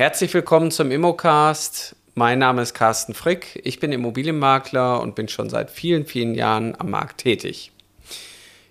Herzlich willkommen zum Immocast. Mein Name ist Carsten Frick. Ich bin Immobilienmakler und bin schon seit vielen, vielen Jahren am Markt tätig.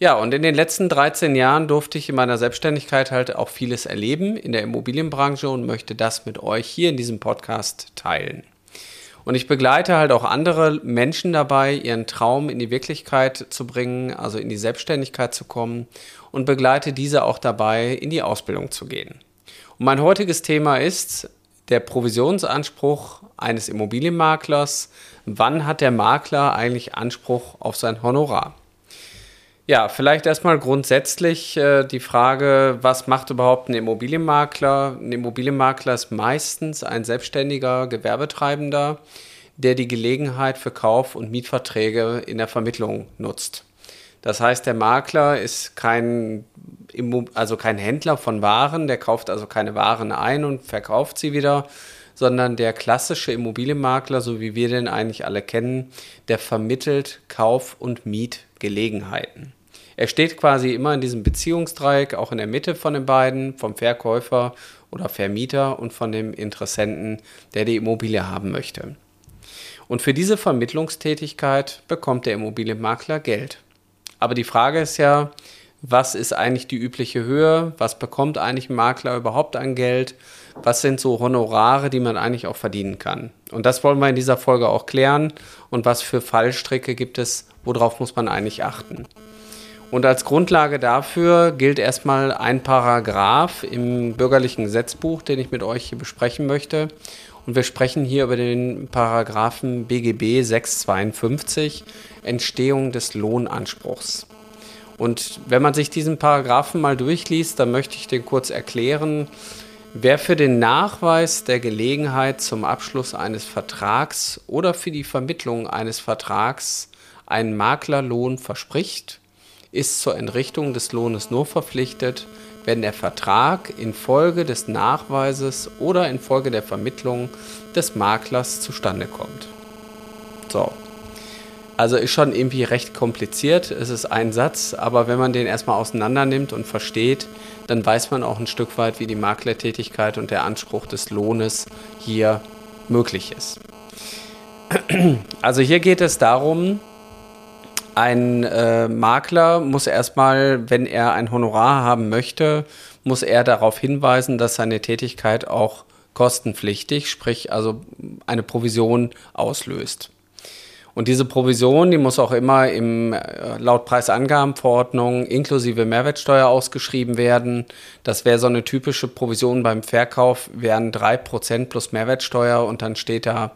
Ja, und in den letzten 13 Jahren durfte ich in meiner Selbstständigkeit halt auch vieles erleben in der Immobilienbranche und möchte das mit euch hier in diesem Podcast teilen. Und ich begleite halt auch andere Menschen dabei, ihren Traum in die Wirklichkeit zu bringen, also in die Selbstständigkeit zu kommen und begleite diese auch dabei, in die Ausbildung zu gehen. Und mein heutiges Thema ist der Provisionsanspruch eines Immobilienmaklers. Wann hat der Makler eigentlich Anspruch auf sein Honorar? Ja, vielleicht erstmal grundsätzlich äh, die Frage, was macht überhaupt ein Immobilienmakler? Ein Immobilienmakler ist meistens ein selbstständiger Gewerbetreibender, der die Gelegenheit für Kauf- und Mietverträge in der Vermittlung nutzt. Das heißt, der Makler ist kein, also kein Händler von Waren, der kauft also keine Waren ein und verkauft sie wieder, sondern der klassische Immobilienmakler, so wie wir den eigentlich alle kennen, der vermittelt Kauf- und Mietgelegenheiten. Er steht quasi immer in diesem Beziehungsdreieck, auch in der Mitte von den beiden, vom Verkäufer oder Vermieter und von dem Interessenten, der die Immobilie haben möchte. Und für diese Vermittlungstätigkeit bekommt der Immobilienmakler Geld. Aber die Frage ist ja, was ist eigentlich die übliche Höhe? Was bekommt eigentlich ein Makler überhaupt an Geld? Was sind so Honorare, die man eigentlich auch verdienen kann? Und das wollen wir in dieser Folge auch klären. Und was für Fallstricke gibt es? Worauf muss man eigentlich achten? Und als Grundlage dafür gilt erstmal ein Paragraph im bürgerlichen Gesetzbuch, den ich mit euch hier besprechen möchte. Und wir sprechen hier über den Paragraphen BGB 652, Entstehung des Lohnanspruchs. Und wenn man sich diesen Paragraphen mal durchliest, dann möchte ich den kurz erklären. Wer für den Nachweis der Gelegenheit zum Abschluss eines Vertrags oder für die Vermittlung eines Vertrags einen Maklerlohn verspricht, ist zur Entrichtung des Lohnes nur verpflichtet, wenn der Vertrag infolge des Nachweises oder infolge der Vermittlung des Maklers zustande kommt. So. Also ist schon irgendwie recht kompliziert. Es ist ein Satz, aber wenn man den erstmal auseinander nimmt und versteht, dann weiß man auch ein Stück weit, wie die Maklertätigkeit und der Anspruch des Lohnes hier möglich ist. Also hier geht es darum, ein äh, Makler muss erstmal, wenn er ein Honorar haben möchte, muss er darauf hinweisen, dass seine Tätigkeit auch kostenpflichtig, sprich also eine Provision auslöst. Und diese Provision, die muss auch immer im äh, laut Preisangabenverordnung inklusive Mehrwertsteuer ausgeschrieben werden. Das wäre so eine typische Provision beim Verkauf, wären 3% plus Mehrwertsteuer und dann steht da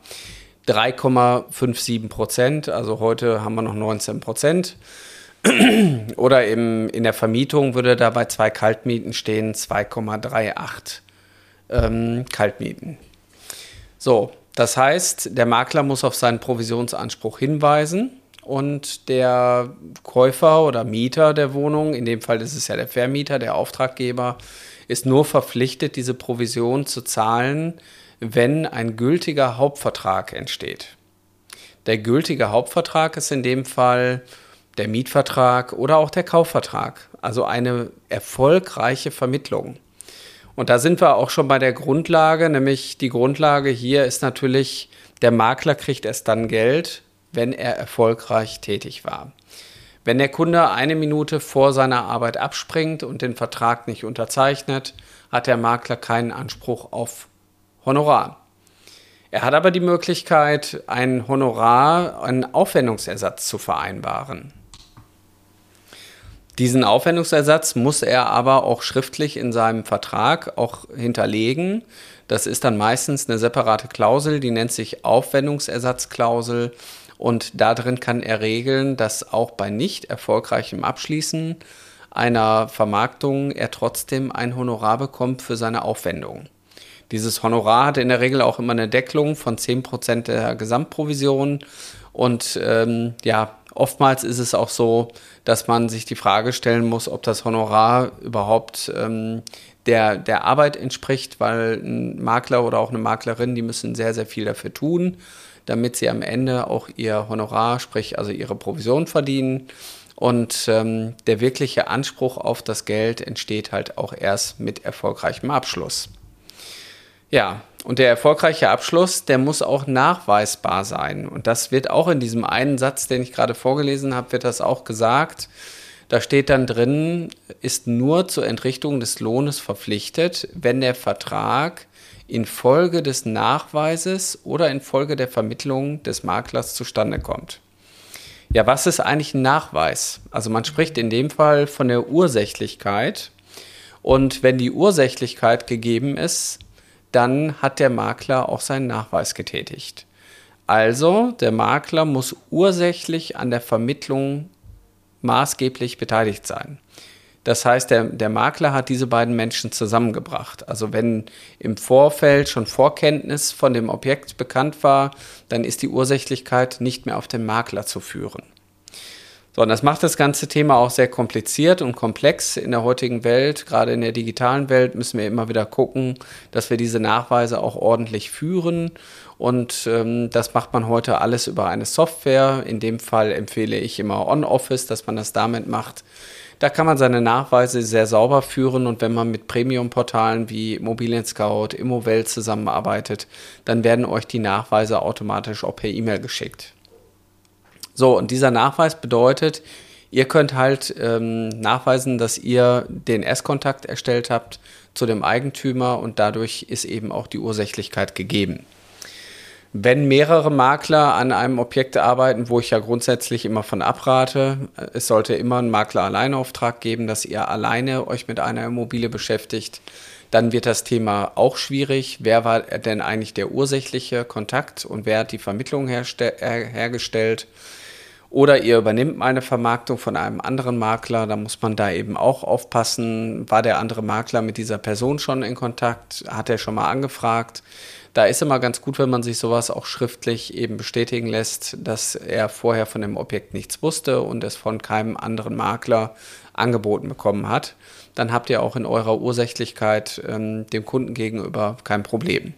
3,57 Prozent. Also heute haben wir noch 19 Prozent. Oder im, in der Vermietung würde da bei zwei Kaltmieten stehen 2,38 ähm, Kaltmieten. So, das heißt, der Makler muss auf seinen Provisionsanspruch hinweisen und der Käufer oder Mieter der Wohnung, in dem Fall ist es ja der Vermieter, der Auftraggeber, ist nur verpflichtet, diese Provision zu zahlen, wenn ein gültiger Hauptvertrag entsteht. Der gültige Hauptvertrag ist in dem Fall der Mietvertrag oder auch der Kaufvertrag, also eine erfolgreiche Vermittlung. Und da sind wir auch schon bei der Grundlage, nämlich die Grundlage hier ist natürlich, der Makler kriegt erst dann Geld, wenn er erfolgreich tätig war. Wenn der Kunde eine Minute vor seiner Arbeit abspringt und den Vertrag nicht unterzeichnet, hat der Makler keinen Anspruch auf Honorar. Er hat aber die Möglichkeit, ein Honorar, einen Aufwendungsersatz zu vereinbaren. Diesen Aufwendungsersatz muss er aber auch schriftlich in seinem Vertrag auch hinterlegen. Das ist dann meistens eine separate Klausel, die nennt sich Aufwendungsersatzklausel. Und darin kann er regeln, dass auch bei nicht erfolgreichem Abschließen einer Vermarktung er trotzdem ein Honorar bekommt für seine Aufwendung. Dieses Honorar hat in der Regel auch immer eine Deckelung von 10% der Gesamtprovision. Und ähm, ja, oftmals ist es auch so, dass man sich die Frage stellen muss, ob das Honorar überhaupt ähm, der, der Arbeit entspricht, weil ein Makler oder auch eine Maklerin, die müssen sehr, sehr viel dafür tun, damit sie am Ende auch ihr Honorar, sprich also ihre Provision verdienen. Und ähm, der wirkliche Anspruch auf das Geld entsteht halt auch erst mit erfolgreichem Abschluss. Ja, und der erfolgreiche Abschluss, der muss auch nachweisbar sein. Und das wird auch in diesem einen Satz, den ich gerade vorgelesen habe, wird das auch gesagt. Da steht dann drin, ist nur zur Entrichtung des Lohnes verpflichtet, wenn der Vertrag infolge des Nachweises oder infolge der Vermittlung des Maklers zustande kommt. Ja, was ist eigentlich ein Nachweis? Also man spricht in dem Fall von der Ursächlichkeit. Und wenn die Ursächlichkeit gegeben ist, dann hat der Makler auch seinen Nachweis getätigt. Also der Makler muss ursächlich an der Vermittlung maßgeblich beteiligt sein. Das heißt, der, der Makler hat diese beiden Menschen zusammengebracht. Also wenn im Vorfeld schon Vorkenntnis von dem Objekt bekannt war, dann ist die Ursächlichkeit nicht mehr auf den Makler zu führen. So, und das macht das ganze Thema auch sehr kompliziert und komplex in der heutigen Welt. Gerade in der digitalen Welt müssen wir immer wieder gucken, dass wir diese Nachweise auch ordentlich führen. Und ähm, das macht man heute alles über eine Software. In dem Fall empfehle ich immer OnOffice, dass man das damit macht. Da kann man seine Nachweise sehr sauber führen und wenn man mit Premium-Portalen wie Immobilien Scout, Immowelt zusammenarbeitet, dann werden euch die Nachweise automatisch auch per E-Mail geschickt. So, und dieser Nachweis bedeutet, ihr könnt halt ähm, nachweisen, dass ihr den Erstkontakt erstellt habt zu dem Eigentümer und dadurch ist eben auch die Ursächlichkeit gegeben. Wenn mehrere Makler an einem Objekt arbeiten, wo ich ja grundsätzlich immer von abrate, es sollte immer einen Makler-Alleinauftrag geben, dass ihr alleine euch mit einer Immobilie beschäftigt, dann wird das Thema auch schwierig. Wer war denn eigentlich der ursächliche Kontakt und wer hat die Vermittlung hergestellt? Oder ihr übernimmt eine Vermarktung von einem anderen Makler, da muss man da eben auch aufpassen. War der andere Makler mit dieser Person schon in Kontakt? Hat er schon mal angefragt? da ist immer ganz gut, wenn man sich sowas auch schriftlich eben bestätigen lässt, dass er vorher von dem Objekt nichts wusste und es von keinem anderen Makler angeboten bekommen hat. Dann habt ihr auch in eurer Ursächlichkeit ähm, dem Kunden gegenüber kein Problem.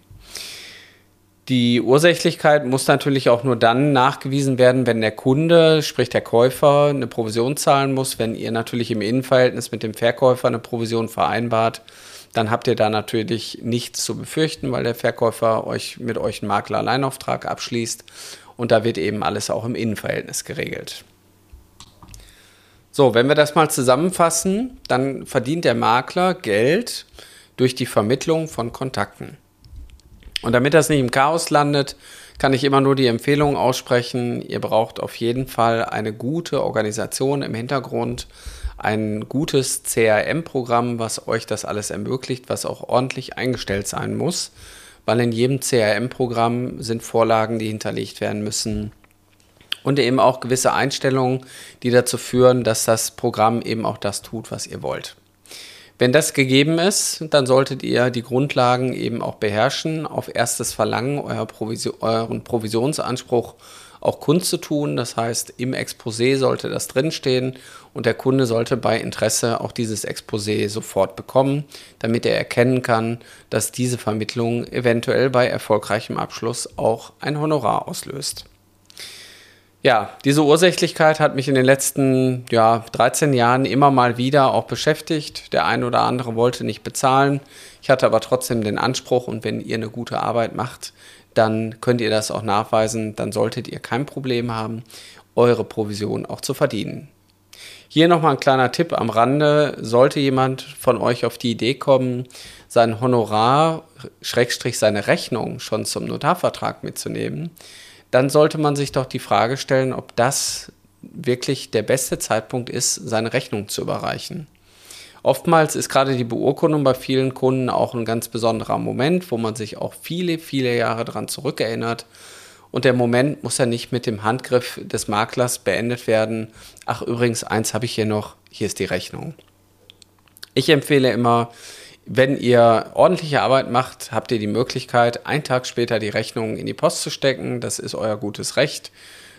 Die Ursächlichkeit muss natürlich auch nur dann nachgewiesen werden, wenn der Kunde, sprich der Käufer, eine Provision zahlen muss. Wenn ihr natürlich im Innenverhältnis mit dem Verkäufer eine Provision vereinbart, dann habt ihr da natürlich nichts zu befürchten, weil der Verkäufer euch mit euch einen Makler-Alleinauftrag abschließt und da wird eben alles auch im Innenverhältnis geregelt. So, wenn wir das mal zusammenfassen, dann verdient der Makler Geld durch die Vermittlung von Kontakten. Und damit das nicht im Chaos landet, kann ich immer nur die Empfehlung aussprechen, ihr braucht auf jeden Fall eine gute Organisation im Hintergrund, ein gutes CRM-Programm, was euch das alles ermöglicht, was auch ordentlich eingestellt sein muss, weil in jedem CRM-Programm sind Vorlagen, die hinterlegt werden müssen und eben auch gewisse Einstellungen, die dazu führen, dass das Programm eben auch das tut, was ihr wollt. Wenn das gegeben ist, dann solltet ihr die Grundlagen eben auch beherrschen, auf erstes Verlangen euer Provision, euren Provisionsanspruch auch kundzutun. Das heißt, im Exposé sollte das drinstehen und der Kunde sollte bei Interesse auch dieses Exposé sofort bekommen, damit er erkennen kann, dass diese Vermittlung eventuell bei erfolgreichem Abschluss auch ein Honorar auslöst. Ja, diese Ursächlichkeit hat mich in den letzten ja, 13 Jahren immer mal wieder auch beschäftigt. Der eine oder andere wollte nicht bezahlen. Ich hatte aber trotzdem den Anspruch und wenn ihr eine gute Arbeit macht, dann könnt ihr das auch nachweisen, dann solltet ihr kein Problem haben, eure Provision auch zu verdienen. Hier nochmal ein kleiner Tipp am Rande. Sollte jemand von euch auf die Idee kommen, sein Honorar, Schrägstrich seine Rechnung schon zum Notarvertrag mitzunehmen, dann sollte man sich doch die Frage stellen, ob das wirklich der beste Zeitpunkt ist, seine Rechnung zu überreichen. Oftmals ist gerade die Beurkundung bei vielen Kunden auch ein ganz besonderer Moment, wo man sich auch viele, viele Jahre daran zurückerinnert. Und der Moment muss ja nicht mit dem Handgriff des Maklers beendet werden. Ach, übrigens, eins habe ich hier noch, hier ist die Rechnung. Ich empfehle immer, wenn ihr ordentliche Arbeit macht, habt ihr die Möglichkeit, einen Tag später die Rechnung in die Post zu stecken. Das ist euer gutes Recht.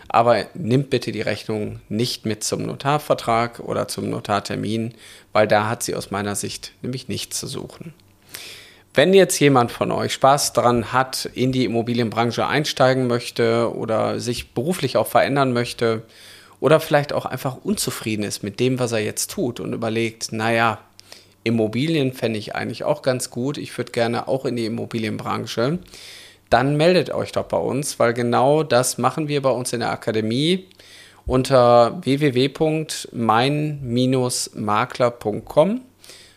Aber nimmt bitte die Rechnung nicht mit zum Notarvertrag oder zum Notartermin, weil da hat sie aus meiner Sicht nämlich nichts zu suchen. Wenn jetzt jemand von euch Spaß daran hat, in die Immobilienbranche einsteigen möchte oder sich beruflich auch verändern möchte oder vielleicht auch einfach unzufrieden ist mit dem, was er jetzt tut und überlegt, naja, Immobilien fände ich eigentlich auch ganz gut. Ich würde gerne auch in die Immobilienbranche. Dann meldet euch doch bei uns, weil genau das machen wir bei uns in der Akademie unter www.mein-makler.com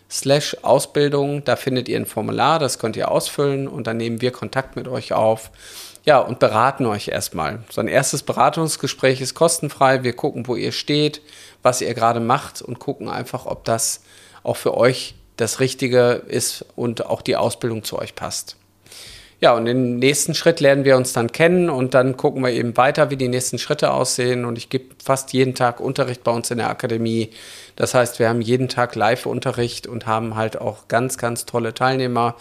slash Ausbildung. Da findet ihr ein Formular, das könnt ihr ausfüllen und dann nehmen wir Kontakt mit euch auf. Ja, und beraten euch erstmal. So ein erstes Beratungsgespräch ist kostenfrei. Wir gucken, wo ihr steht, was ihr gerade macht und gucken einfach, ob das auch für euch das Richtige ist und auch die Ausbildung zu euch passt. Ja, und im nächsten Schritt lernen wir uns dann kennen und dann gucken wir eben weiter, wie die nächsten Schritte aussehen. Und ich gebe fast jeden Tag Unterricht bei uns in der Akademie. Das heißt, wir haben jeden Tag Live-Unterricht und haben halt auch ganz, ganz tolle Teilnehmer,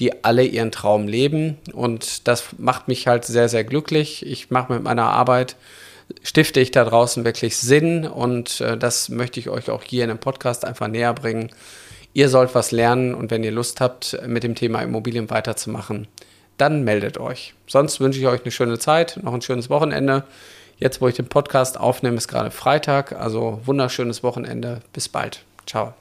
die alle ihren Traum leben. Und das macht mich halt sehr, sehr glücklich. Ich mache mit meiner Arbeit stifte ich da draußen wirklich Sinn und äh, das möchte ich euch auch hier in dem Podcast einfach näher bringen. Ihr sollt was lernen und wenn ihr Lust habt, mit dem Thema Immobilien weiterzumachen, dann meldet euch. Sonst wünsche ich euch eine schöne Zeit, noch ein schönes Wochenende. Jetzt, wo ich den Podcast aufnehme, ist gerade Freitag, also wunderschönes Wochenende. Bis bald. Ciao.